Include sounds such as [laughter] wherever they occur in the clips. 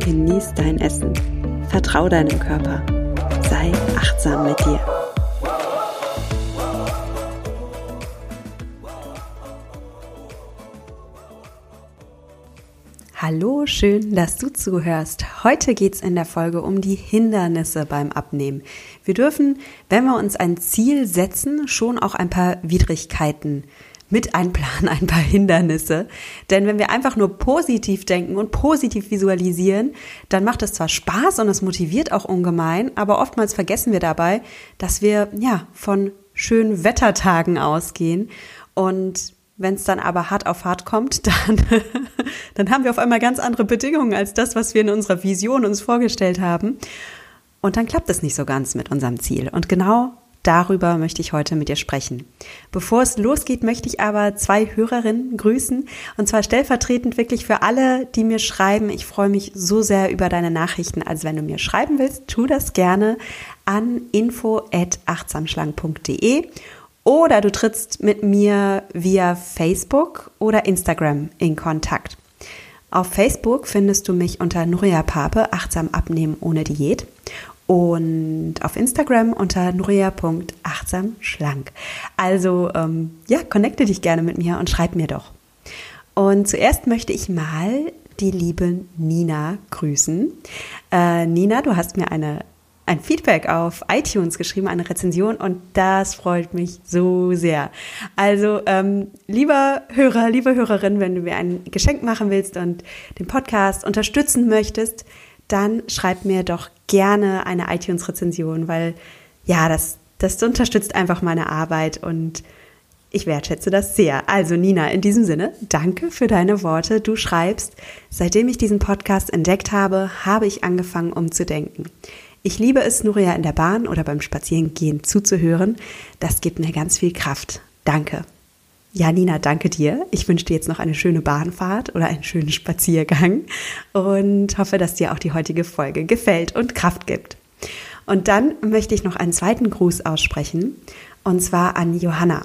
genieß dein Essen, vertrau deinem Körper, sei achtsam mit dir. Hallo, schön, dass du zuhörst. Heute geht es in der Folge um die Hindernisse beim Abnehmen. Wir dürfen, wenn wir uns ein Ziel setzen, schon auch ein paar Widrigkeiten mit einplanen, ein paar Hindernisse. Denn wenn wir einfach nur positiv denken und positiv visualisieren, dann macht es zwar Spaß und es motiviert auch ungemein, aber oftmals vergessen wir dabei, dass wir ja von schönen Wettertagen ausgehen und wenn es dann aber hart auf hart kommt, [laughs] dann, dann haben wir auf einmal ganz andere Bedingungen als das, was wir in unserer Vision uns vorgestellt haben. Und dann klappt es nicht so ganz mit unserem Ziel. Und genau Darüber möchte ich heute mit dir sprechen. Bevor es losgeht, möchte ich aber zwei Hörerinnen grüßen. Und zwar stellvertretend wirklich für alle, die mir schreiben. Ich freue mich so sehr über deine Nachrichten. Also wenn du mir schreiben willst, tu das gerne an info.achtsamschlank.de oder du trittst mit mir via Facebook oder Instagram in Kontakt. Auf Facebook findest du mich unter Nuria Pape, achtsam abnehmen ohne Diät und auf Instagram unter nuria.achtsamschlank. Also ähm, ja, connecte dich gerne mit mir und schreib mir doch. Und zuerst möchte ich mal die liebe Nina grüßen. Äh, Nina, du hast mir eine ein Feedback auf iTunes geschrieben, eine Rezension und das freut mich so sehr. Also, ähm, lieber Hörer, liebe Hörerin, wenn du mir ein Geschenk machen willst und den Podcast unterstützen möchtest, dann schreib mir doch gerne eine iTunes-Rezension, weil ja, das, das unterstützt einfach meine Arbeit und ich wertschätze das sehr. Also Nina, in diesem Sinne, danke für deine Worte. Du schreibst, seitdem ich diesen Podcast entdeckt habe, habe ich angefangen umzudenken. Ich liebe es, Nuria in der Bahn oder beim Spazierengehen zuzuhören. Das gibt mir ganz viel Kraft. Danke. Ja, Nina, danke dir. Ich wünsche dir jetzt noch eine schöne Bahnfahrt oder einen schönen Spaziergang und hoffe, dass dir auch die heutige Folge gefällt und Kraft gibt. Und dann möchte ich noch einen zweiten Gruß aussprechen und zwar an Johanna.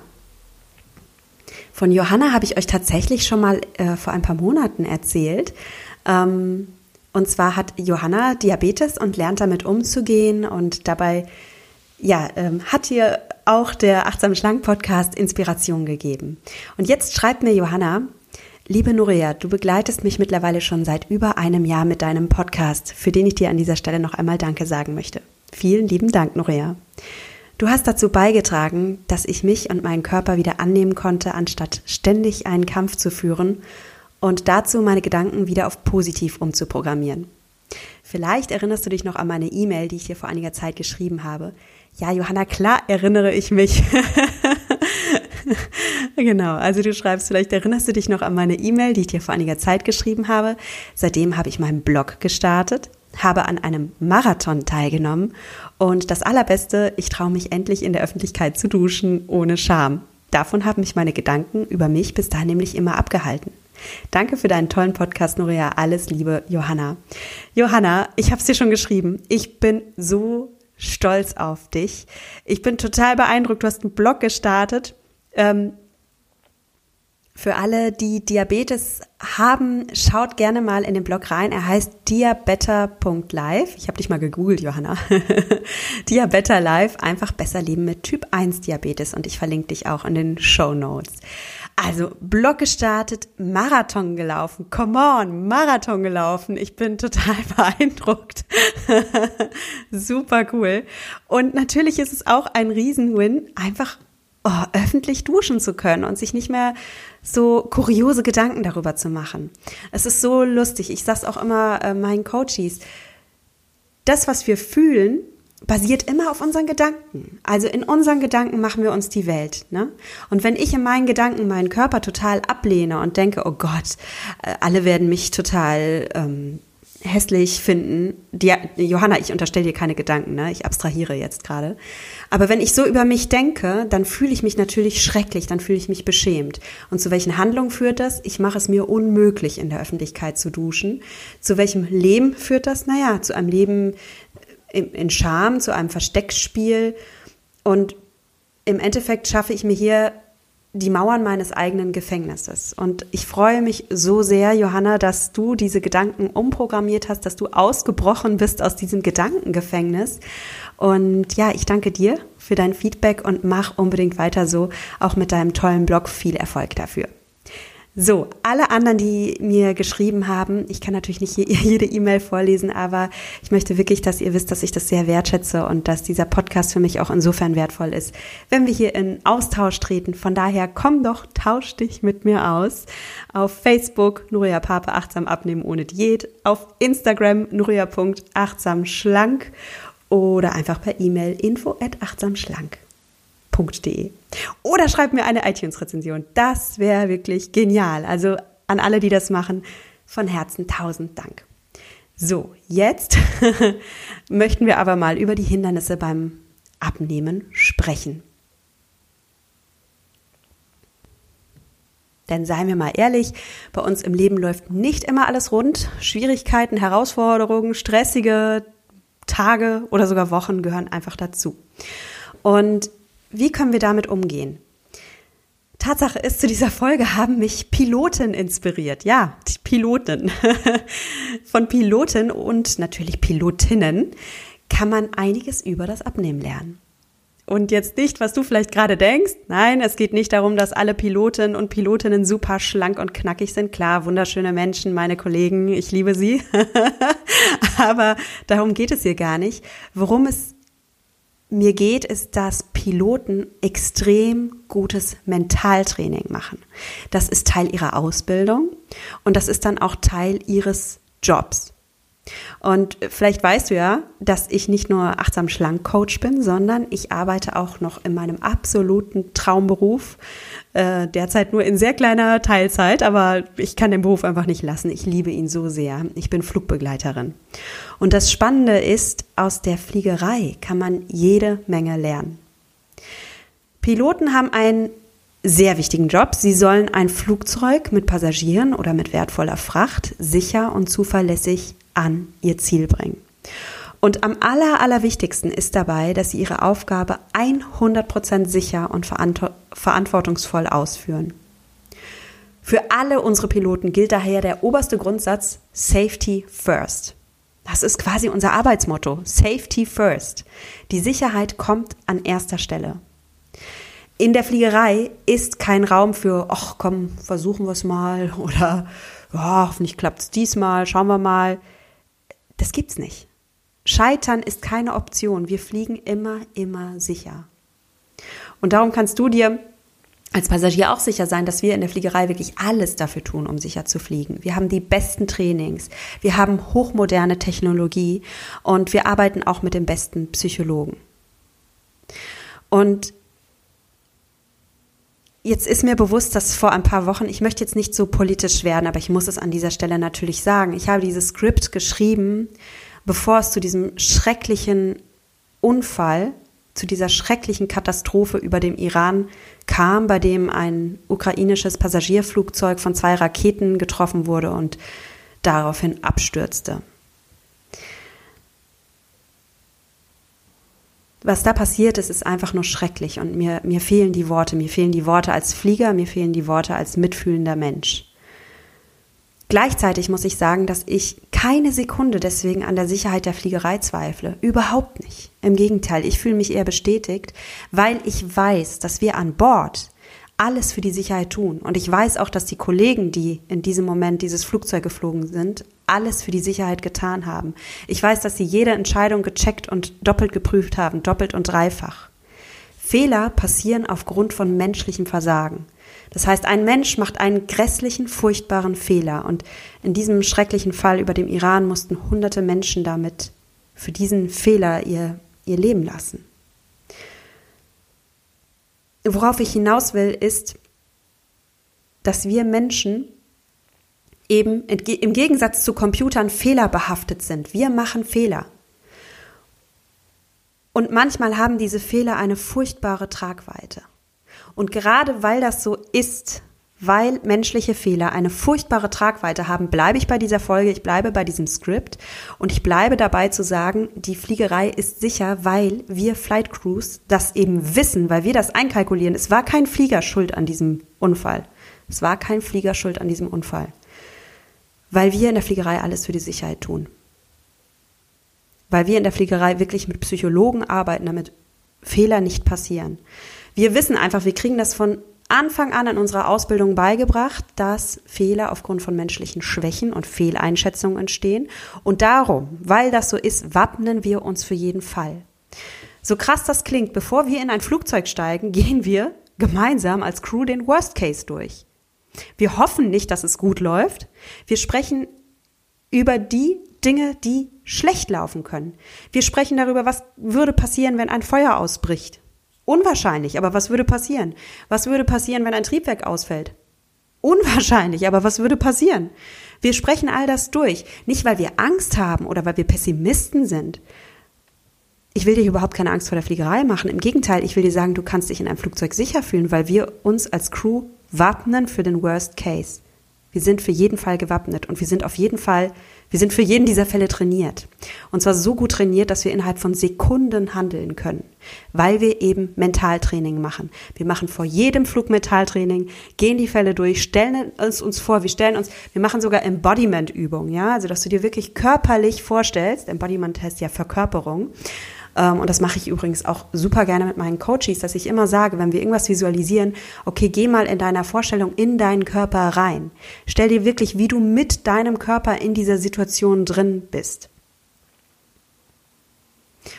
Von Johanna habe ich euch tatsächlich schon mal äh, vor ein paar Monaten erzählt. Ähm, und zwar hat Johanna Diabetes und lernt damit umzugehen und dabei ja, ähm, hat hier auch der Achtsam Schlank Podcast Inspiration gegeben. Und jetzt schreibt mir Johanna, liebe Nuria, du begleitest mich mittlerweile schon seit über einem Jahr mit deinem Podcast, für den ich dir an dieser Stelle noch einmal Danke sagen möchte. Vielen lieben Dank, Nuria. Du hast dazu beigetragen, dass ich mich und meinen Körper wieder annehmen konnte, anstatt ständig einen Kampf zu führen und dazu meine Gedanken wieder auf positiv umzuprogrammieren. Vielleicht erinnerst du dich noch an meine E-Mail, die ich dir vor einiger Zeit geschrieben habe. Ja, Johanna, klar erinnere ich mich. [laughs] genau, also du schreibst, vielleicht erinnerst du dich noch an meine E-Mail, die ich dir vor einiger Zeit geschrieben habe. Seitdem habe ich meinen Blog gestartet, habe an einem Marathon teilgenommen und das Allerbeste, ich traue mich endlich in der Öffentlichkeit zu duschen, ohne Scham. Davon haben mich meine Gedanken über mich bis dahin nämlich immer abgehalten. Danke für deinen tollen Podcast, Noria. Alles Liebe, Johanna. Johanna, ich habe es dir schon geschrieben. Ich bin so stolz auf dich. Ich bin total beeindruckt. Du hast einen Blog gestartet. Ähm, für alle, die Diabetes haben, schaut gerne mal in den Blog rein. Er heißt diabetter.live. Ich habe dich mal gegoogelt, Johanna. [laughs] Diabetter Live, einfach besser leben mit Typ 1 Diabetes und ich verlinke dich auch in den Show Notes. Also Blog gestartet, Marathon gelaufen. Come on, Marathon gelaufen. Ich bin total [laughs] beeindruckt. [laughs] Super cool. Und natürlich ist es auch ein Riesenwin, einfach oh, öffentlich duschen zu können und sich nicht mehr so kuriose Gedanken darüber zu machen. Es ist so lustig. Ich sag's auch immer äh, meinen Coaches. Das, was wir fühlen, basiert immer auf unseren Gedanken. Also in unseren Gedanken machen wir uns die Welt. Ne? Und wenn ich in meinen Gedanken meinen Körper total ablehne und denke, oh Gott, äh, alle werden mich total ähm, hässlich finden, die, Johanna, ich unterstelle dir keine Gedanken, ne? ich abstrahiere jetzt gerade. Aber wenn ich so über mich denke, dann fühle ich mich natürlich schrecklich, dann fühle ich mich beschämt. Und zu welchen Handlungen führt das? Ich mache es mir unmöglich, in der Öffentlichkeit zu duschen. Zu welchem Leben führt das? Naja, zu einem Leben in, Scham, zu einem Versteckspiel. Und im Endeffekt schaffe ich mir hier die Mauern meines eigenen Gefängnisses. Und ich freue mich so sehr, Johanna, dass du diese Gedanken umprogrammiert hast, dass du ausgebrochen bist aus diesem Gedankengefängnis. Und ja, ich danke dir für dein Feedback und mach unbedingt weiter so, auch mit deinem tollen Blog. Viel Erfolg dafür. So, alle anderen, die mir geschrieben haben, ich kann natürlich nicht [laughs] jede E-Mail vorlesen, aber ich möchte wirklich, dass ihr wisst, dass ich das sehr wertschätze und dass dieser Podcast für mich auch insofern wertvoll ist, wenn wir hier in Austausch treten. Von daher komm doch, tausch dich mit mir aus. Auf Facebook Nuria Pape achtsam abnehmen ohne Diät, auf Instagram nuria.achtsamschlank oder einfach per E-Mail info at achtsamschlank www.ftf.de. Oder schreibt mir eine iTunes-Rezension. Das wäre wirklich genial. Also an alle, die das machen, von Herzen tausend Dank. So, jetzt [laughs] möchten wir aber mal über die Hindernisse beim Abnehmen sprechen. Denn seien wir mal ehrlich, bei uns im Leben läuft nicht immer alles rund. Schwierigkeiten, Herausforderungen, stressige Tage oder sogar Wochen gehören einfach dazu. Und wie können wir damit umgehen? Tatsache ist, zu dieser Folge haben mich Piloten inspiriert. Ja, Piloten. [laughs] Von Piloten und natürlich Pilotinnen kann man einiges über das Abnehmen lernen. Und jetzt nicht, was du vielleicht gerade denkst. Nein, es geht nicht darum, dass alle Piloten und Pilotinnen super schlank und knackig sind. Klar, wunderschöne Menschen, meine Kollegen, ich liebe sie. [laughs] Aber darum geht es hier gar nicht. Worum es mir geht, ist, dass Piloten extrem gutes Mentaltraining machen. Das ist Teil ihrer Ausbildung und das ist dann auch Teil ihres Jobs. Und vielleicht weißt du ja, dass ich nicht nur achtsam schlank Coach bin, sondern ich arbeite auch noch in meinem absoluten Traumberuf. Äh, derzeit nur in sehr kleiner Teilzeit, aber ich kann den Beruf einfach nicht lassen. Ich liebe ihn so sehr. Ich bin Flugbegleiterin. Und das Spannende ist, aus der Fliegerei kann man jede Menge lernen. Piloten haben einen sehr wichtigen Job. Sie sollen ein Flugzeug mit Passagieren oder mit wertvoller Fracht sicher und zuverlässig an ihr Ziel bringen. Und am aller, allerwichtigsten ist dabei, dass sie ihre Aufgabe 100% sicher und verantwortungsvoll ausführen. Für alle unsere Piloten gilt daher der oberste Grundsatz Safety First. Das ist quasi unser Arbeitsmotto. Safety First. Die Sicherheit kommt an erster Stelle. In der Fliegerei ist kein Raum für, ach komm, versuchen wir es mal [laughs] oder ja, hoffentlich klappt es diesmal, schauen wir mal. Das gibt's nicht. Scheitern ist keine Option. Wir fliegen immer, immer sicher. Und darum kannst du dir als Passagier auch sicher sein, dass wir in der Fliegerei wirklich alles dafür tun, um sicher zu fliegen. Wir haben die besten Trainings, wir haben hochmoderne Technologie und wir arbeiten auch mit den besten Psychologen. Und Jetzt ist mir bewusst, dass vor ein paar Wochen, ich möchte jetzt nicht so politisch werden, aber ich muss es an dieser Stelle natürlich sagen. Ich habe dieses Skript geschrieben, bevor es zu diesem schrecklichen Unfall, zu dieser schrecklichen Katastrophe über dem Iran kam, bei dem ein ukrainisches Passagierflugzeug von zwei Raketen getroffen wurde und daraufhin abstürzte. Was da passiert ist, ist einfach nur schrecklich und mir, mir fehlen die Worte. Mir fehlen die Worte als Flieger, mir fehlen die Worte als mitfühlender Mensch. Gleichzeitig muss ich sagen, dass ich keine Sekunde deswegen an der Sicherheit der Fliegerei zweifle. Überhaupt nicht. Im Gegenteil, ich fühle mich eher bestätigt, weil ich weiß, dass wir an Bord alles für die Sicherheit tun. Und ich weiß auch, dass die Kollegen, die in diesem Moment dieses Flugzeug geflogen sind, alles für die Sicherheit getan haben. Ich weiß, dass sie jede Entscheidung gecheckt und doppelt geprüft haben, doppelt und dreifach. Fehler passieren aufgrund von menschlichem Versagen. Das heißt, ein Mensch macht einen grässlichen, furchtbaren Fehler und in diesem schrecklichen Fall über dem Iran mussten hunderte Menschen damit für diesen Fehler ihr, ihr Leben lassen. Worauf ich hinaus will, ist, dass wir Menschen eben im Gegensatz zu Computern fehlerbehaftet sind. Wir machen Fehler. Und manchmal haben diese Fehler eine furchtbare Tragweite. Und gerade weil das so ist, weil menschliche Fehler eine furchtbare Tragweite haben, bleibe ich bei dieser Folge, ich bleibe bei diesem Skript und ich bleibe dabei zu sagen, die Fliegerei ist sicher, weil wir Flight Crews das eben wissen, weil wir das einkalkulieren. Es war kein Flieger schuld an diesem Unfall. Es war kein Flieger schuld an diesem Unfall. Weil wir in der Fliegerei alles für die Sicherheit tun. Weil wir in der Fliegerei wirklich mit Psychologen arbeiten, damit Fehler nicht passieren. Wir wissen einfach, wir kriegen das von Anfang an in unserer Ausbildung beigebracht, dass Fehler aufgrund von menschlichen Schwächen und Fehleinschätzungen entstehen. Und darum, weil das so ist, wappnen wir uns für jeden Fall. So krass das klingt, bevor wir in ein Flugzeug steigen, [laughs] gehen wir gemeinsam als Crew den Worst Case durch. Wir hoffen nicht, dass es gut läuft. Wir sprechen über die Dinge, die schlecht laufen können. Wir sprechen darüber, was würde passieren, wenn ein Feuer ausbricht. Unwahrscheinlich, aber was würde passieren? Was würde passieren, wenn ein Triebwerk ausfällt? Unwahrscheinlich, aber was würde passieren? Wir sprechen all das durch, nicht weil wir Angst haben oder weil wir Pessimisten sind. Ich will dir überhaupt keine Angst vor der Fliegerei machen. Im Gegenteil, ich will dir sagen, du kannst dich in einem Flugzeug sicher fühlen, weil wir uns als Crew wappnen für den Worst Case. Wir sind für jeden Fall gewappnet und wir sind auf jeden Fall wir sind für jeden dieser Fälle trainiert. Und zwar so gut trainiert, dass wir innerhalb von Sekunden handeln können, weil wir eben Mentaltraining machen. Wir machen vor jedem Flug Mentaltraining, gehen die Fälle durch, stellen es uns vor, wir stellen uns, wir machen sogar Embodiment-Übungen, ja, also dass du dir wirklich körperlich vorstellst, Embodiment heißt ja Verkörperung, und das mache ich übrigens auch super gerne mit meinen Coaches, dass ich immer sage, wenn wir irgendwas visualisieren, okay, geh mal in deiner Vorstellung in deinen Körper rein. Stell dir wirklich, wie du mit deinem Körper in dieser Situation drin bist.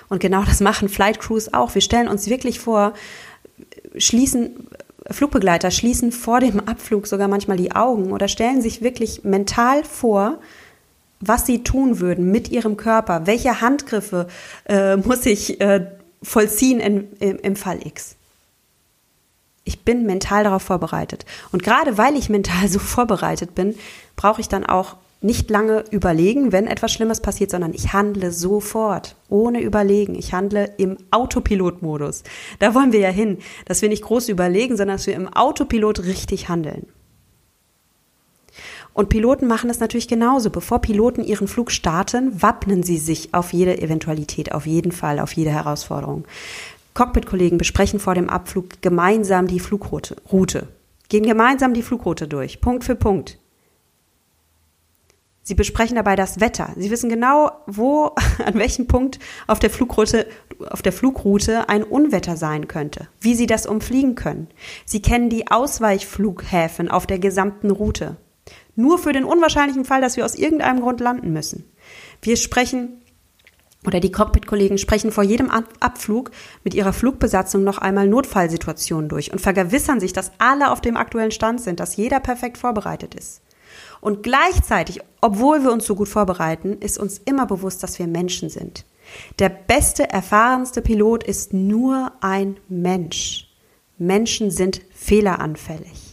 Und genau das machen Flight Crews auch. Wir stellen uns wirklich vor, schließen Flugbegleiter schließen vor dem Abflug sogar manchmal die Augen oder stellen sich wirklich mental vor, was sie tun würden mit ihrem Körper, welche Handgriffe äh, [laughs] muss ich äh, vollziehen in, im, im Fall X. Ich bin mental darauf vorbereitet. Und gerade weil ich mental [laughs] so vorbereitet bin, brauche ich dann auch nicht lange überlegen, wenn etwas Schlimmes passiert, sondern ich handle sofort, ohne überlegen. Ich handle im Autopilotmodus. Da wollen wir ja hin, dass wir nicht groß überlegen, sondern dass wir im Autopilot richtig handeln. Und Piloten machen es natürlich genauso. Bevor Piloten ihren Flug starten, wappnen sie sich auf jede Eventualität, auf jeden Fall, auf jede Herausforderung. Cockpit-Kollegen besprechen vor dem Abflug gemeinsam die Flugroute, Route, gehen gemeinsam die Flugroute durch, Punkt für Punkt. Sie besprechen dabei das Wetter. Sie wissen genau, wo, [laughs] an welchem Punkt auf der Flugroute, auf der Flugroute ein Unwetter sein könnte, wie Sie das umfliegen können. Sie kennen die Ausweichflughäfen auf der gesamten Route. Nur für den unwahrscheinlichen Fall, dass wir aus irgendeinem Grund landen müssen. Wir sprechen oder die Cockpit-Kollegen sprechen vor jedem Abflug mit ihrer Flugbesatzung noch einmal Notfallsituationen durch und vergewissern sich, dass alle auf dem aktuellen Stand sind, dass jeder perfekt vorbereitet ist. Und gleichzeitig, obwohl wir uns so gut vorbereiten, ist uns immer bewusst, dass wir Menschen sind. Der beste, erfahrenste Pilot ist nur ein Mensch. Menschen sind fehleranfällig.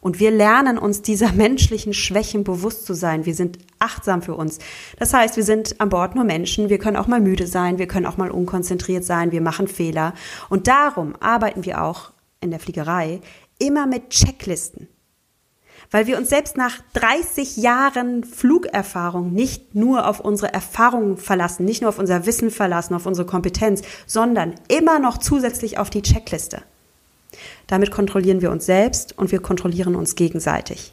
Und wir lernen uns dieser [laughs] menschlichen Schwächen bewusst zu sein. Wir sind achtsam für uns. Das heißt, wir sind an Bord nur Menschen. Wir können auch mal müde sein. Wir können auch mal unkonzentriert sein. Wir machen Fehler. Und darum arbeiten wir auch in der Fliegerei immer mit Checklisten. Weil wir uns selbst nach 30 Jahren Flugerfahrung nicht nur auf unsere Erfahrungen verlassen, nicht nur auf unser Wissen verlassen, auf unsere Kompetenz, sondern immer noch zusätzlich auf die Checkliste. Damit kontrollieren wir uns selbst und wir kontrollieren uns gegenseitig.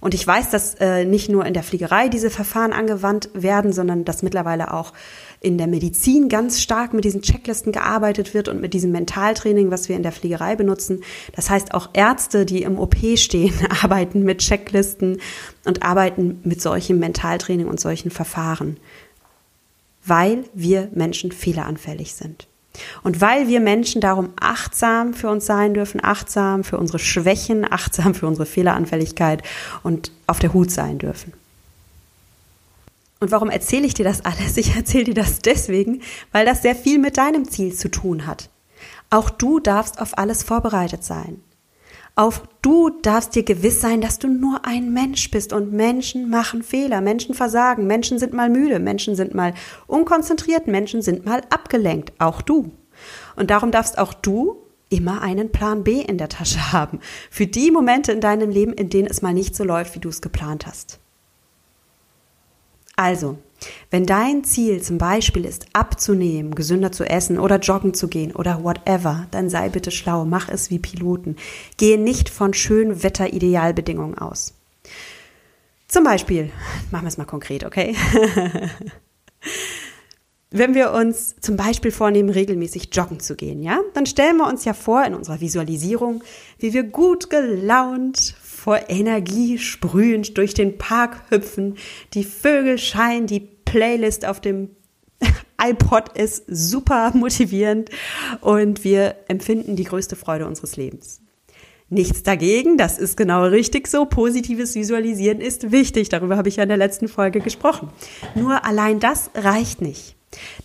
Und ich weiß, dass äh, nicht nur in der Fliegerei diese Verfahren angewandt werden, sondern dass mittlerweile auch in der Medizin ganz stark mit diesen Checklisten gearbeitet wird und mit diesem Mentaltraining, was wir in der Fliegerei benutzen. Das heißt, auch Ärzte, die im OP stehen, [laughs] arbeiten mit Checklisten und arbeiten mit solchem Mentaltraining und solchen Verfahren, weil wir Menschen fehleranfällig sind. Und weil wir Menschen darum achtsam für uns sein dürfen, achtsam für unsere Schwächen, achtsam für unsere Fehleranfälligkeit und auf der Hut sein dürfen. Und warum erzähle ich dir das alles? Ich erzähle dir das deswegen, weil das sehr viel mit deinem Ziel zu tun hat. Auch du darfst auf alles vorbereitet sein. Auch du darfst dir gewiss sein, dass du nur ein Mensch bist. Und Menschen machen Fehler, Menschen versagen, Menschen sind mal müde, Menschen sind mal unkonzentriert, Menschen sind mal abgelenkt, auch du. Und darum darfst auch du immer einen Plan B in der Tasche haben, für die Momente in deinem Leben, in denen es mal nicht so läuft, wie du es geplant hast. Also, wenn dein Ziel zum Beispiel ist, abzunehmen, gesünder zu essen oder joggen zu gehen oder whatever, dann sei bitte schlau, mach es wie Piloten. Gehe nicht von schönen Wetteridealbedingungen aus. Zum Beispiel, machen wir es mal konkret, okay? [laughs] Wenn wir uns zum Beispiel vornehmen, regelmäßig joggen zu gehen, ja, dann stellen wir uns ja vor in unserer Visualisierung, wie wir gut gelaunt, vor Energie sprühend durch den Park hüpfen, die Vögel scheinen, die Playlist auf dem [laughs] iPod ist super motivierend und wir empfinden die größte Freude unseres Lebens. Nichts dagegen, das ist genau richtig so. Positives Visualisieren ist wichtig, darüber habe ich ja in der letzten Folge gesprochen. Nur allein das reicht nicht.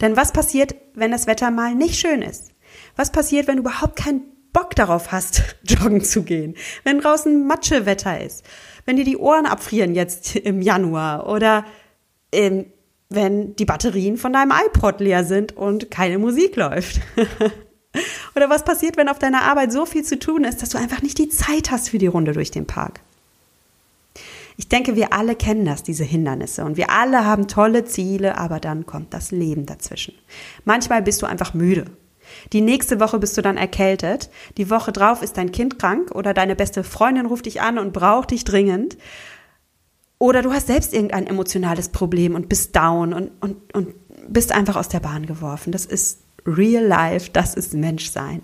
Denn was passiert, wenn das Wetter mal nicht schön ist? Was passiert, wenn du überhaupt keinen Bock darauf hast, [laughs] joggen zu gehen? Wenn draußen Matschewetter ist? Wenn dir die Ohren abfrieren jetzt im Januar? Oder ähm, wenn die Batterien von deinem iPod leer sind und keine Musik läuft? [laughs] Oder was passiert, wenn auf deiner Arbeit so viel zu tun ist, dass du einfach nicht die Zeit hast für die Runde durch den Park? Ich denke, wir alle kennen das, diese Hindernisse. Und wir alle haben tolle Ziele, aber dann kommt das Leben dazwischen. Manchmal bist du einfach müde. Die nächste Woche bist du dann erkältet. Die Woche drauf ist dein Kind krank oder deine beste Freundin ruft dich an und braucht dich dringend. Oder du hast selbst irgendein emotionales Problem und bist down und, und, und bist einfach aus der Bahn geworfen. Das ist real life, das ist Menschsein.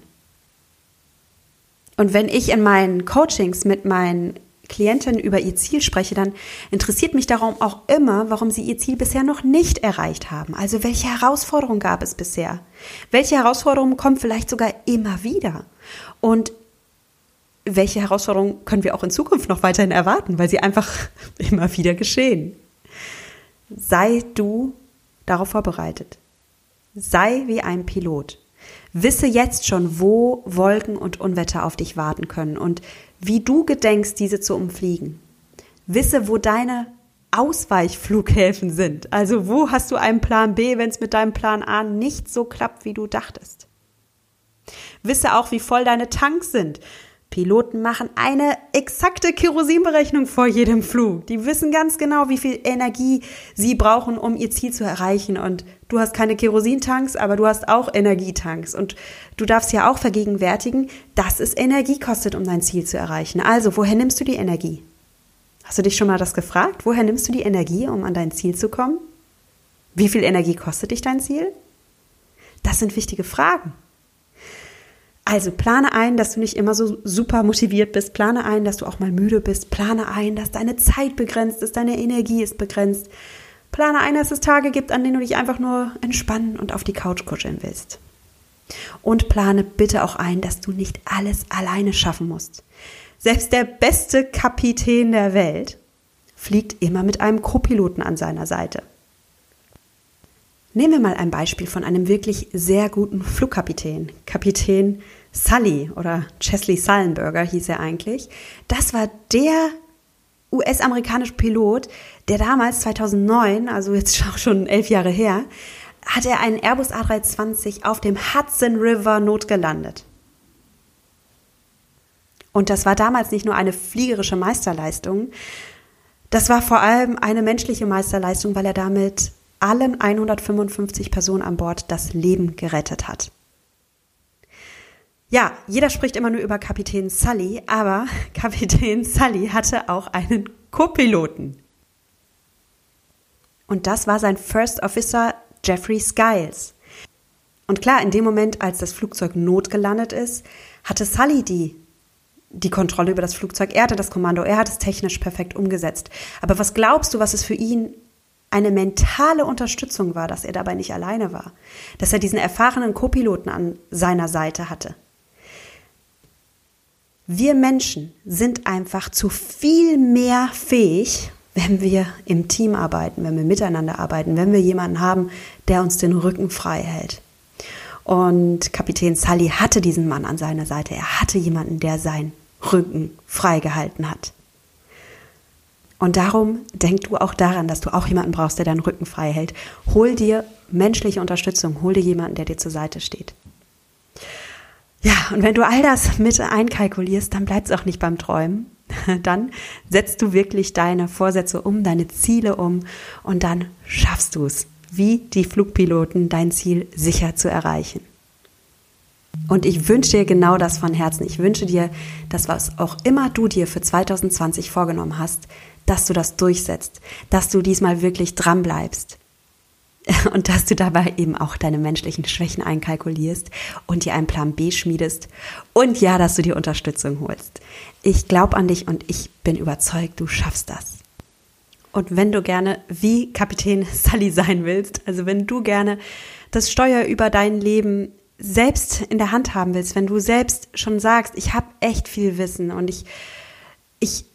Und wenn ich in meinen Coachings mit meinen Klientinnen über ihr Ziel spreche, dann interessiert mich darum auch immer, warum sie ihr Ziel bisher noch nicht erreicht haben. Also welche Herausforderungen gab es bisher? Welche Herausforderungen kommen vielleicht sogar immer wieder? Und welche Herausforderungen können wir auch in Zukunft noch weiterhin erwarten, weil sie einfach [laughs] immer wieder geschehen? Sei du darauf vorbereitet. Sei wie ein Pilot. Wisse jetzt schon, wo Wolken und Unwetter auf dich warten können und wie du gedenkst, diese zu umfliegen. Wisse, wo deine Ausweichflughäfen sind. Also wo hast du einen Plan B, wenn es mit deinem Plan A nicht so klappt, wie du dachtest. Wisse auch, wie voll deine Tanks sind. Piloten machen eine exakte Kerosinberechnung vor jedem Flug. Die wissen ganz genau, wie viel Energie sie brauchen, um ihr Ziel zu erreichen. Und du hast keine Kerosintanks, aber du hast auch Energietanks. Und du darfst ja auch vergegenwärtigen, dass es Energie kostet, um dein Ziel zu erreichen. Also, woher nimmst du die Energie? Hast du dich schon mal das gefragt? Woher nimmst du die Energie, um an dein Ziel zu kommen? Wie viel Energie kostet dich dein Ziel? Das sind wichtige Fragen. Also plane ein, dass du nicht immer so super motiviert bist. Plane ein, dass du auch mal müde bist. Plane ein, dass deine Zeit begrenzt ist, deine Energie ist begrenzt. Plane ein, dass es Tage gibt, an denen du dich einfach nur entspannen und auf die Couch kuscheln willst. Und plane bitte auch ein, dass du nicht alles alleine schaffen musst. Selbst der beste Kapitän der Welt fliegt immer mit einem Co-Piloten an seiner Seite. Nehmen wir mal ein Beispiel von einem wirklich sehr guten Flugkapitän. Kapitän Sully oder Chesley Sullenberger hieß er eigentlich. Das war der US-amerikanische Pilot, der damals 2009, also jetzt [laughs] auch schon elf Jahre her, hat er einen Airbus A320 auf dem Hudson River notgelandet. Und das war damals nicht nur eine fliegerische Meisterleistung, das war vor allem eine menschliche Meisterleistung, weil er damit allen 155 Personen an Bord das Leben gerettet hat. Ja, jeder spricht immer nur über Kapitän Sully, aber [laughs] Kapitän Sully hatte auch einen Co-Piloten. Und das war sein First Officer Jeffrey Skiles. Und klar, in dem Moment, als das Flugzeug notgelandet ist, hatte Sully die, die Kontrolle über das Flugzeug. Er hatte das Kommando, er hat es technisch perfekt umgesetzt. Aber was glaubst du, was es für ihn eine mentale Unterstützung war, dass er dabei nicht alleine war, dass er diesen erfahrenen Co-Piloten an seiner Seite hatte. Wir Menschen sind einfach zu viel mehr fähig, wenn wir im Team arbeiten, wenn wir miteinander arbeiten, wenn wir jemanden haben, der uns den Rücken frei hält. Und Kapitän Sully hatte diesen Mann an seiner Seite. Er hatte jemanden, der sein Rücken freigehalten hat. Und darum denk du auch daran, dass du auch jemanden brauchst, der deinen Rücken frei hält. Hol dir menschliche Unterstützung, hol dir jemanden, der dir zur Seite steht. Ja, und wenn du all das mit einkalkulierst, dann bleibst auch nicht beim Träumen. [laughs] Dann setzt du wirklich deine Vorsätze um, deine Ziele um und dann schaffst du es, wie die Flugpiloten, dein Ziel sicher zu erreichen. Und ich wünsche dir genau das von Herzen. Ich wünsche dir, dass was auch immer du dir für 2020 vorgenommen hast, dass du das durchsetzt, dass du diesmal wirklich dran bleibst, [laughs] und dass du dabei eben auch deine menschlichen Schwächen einkalkulierst und dir einen Plan B schmiedest und ja, dass du dir Unterstützung holst. Ich glaube an dich und ich bin überzeugt, du schaffst das. Und wenn du gerne wie Kapitän [laughs] Sully sein willst, also wenn du gerne das Steuer über dein Leben selbst in der Hand haben willst, wenn du selbst schon sagst, ich habe echt viel Wissen und ich ich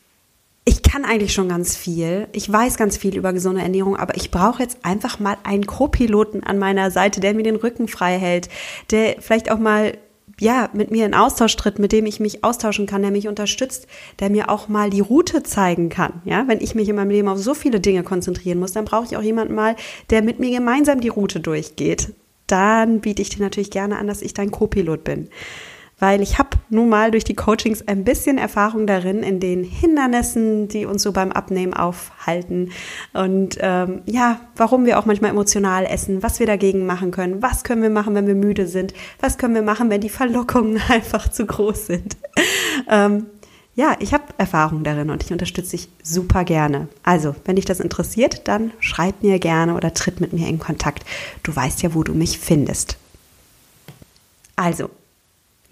ich kann eigentlich schon ganz viel. Ich weiß ganz viel über gesunde Ernährung, aber ich brauche jetzt einfach mal einen Co-Piloten an meiner Seite, der mir den Rücken frei hält, der vielleicht auch mal ja, mit mir in Austausch tritt, mit dem ich mich austauschen kann, der mich unterstützt, der mir auch mal die Route zeigen kann. Ja, wenn ich mich in meinem Leben auf so viele Dinge konzentrieren muss, dann brauche ich auch jemanden mal, der mit mir gemeinsam die Route durchgeht. Dann biete ich dir natürlich gerne an, dass ich dein Co-Pilot bin weil ich habe nun mal durch die Coachings ein bisschen Erfahrung darin, in den Hindernissen, die uns so beim Abnehmen aufhalten und ähm, ja, warum wir auch manchmal emotional essen, was wir dagegen machen können, was können wir machen, wenn wir müde sind, was können wir machen, wenn die Verlockungen [laughs] einfach zu groß sind. ähm, ja, ich habe Erfahrung darin und ich unterstütze dich super gerne. Also, wenn dich das interessiert, dann schreib mir gerne oder tritt mit mir in Kontakt. Du weißt ja, wo du mich findest. Also,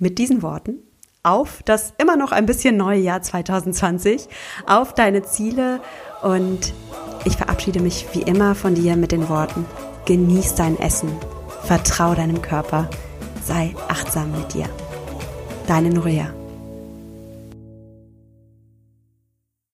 mit diesen Worten auf das immer noch ein bisschen neue Jahr 2020, auf deine Ziele und ich verabschiede mich wie immer von dir mit den Worten, genieß dein Essen, vertrau deinem Körper, sei achtsam mit dir. Deine Nuria.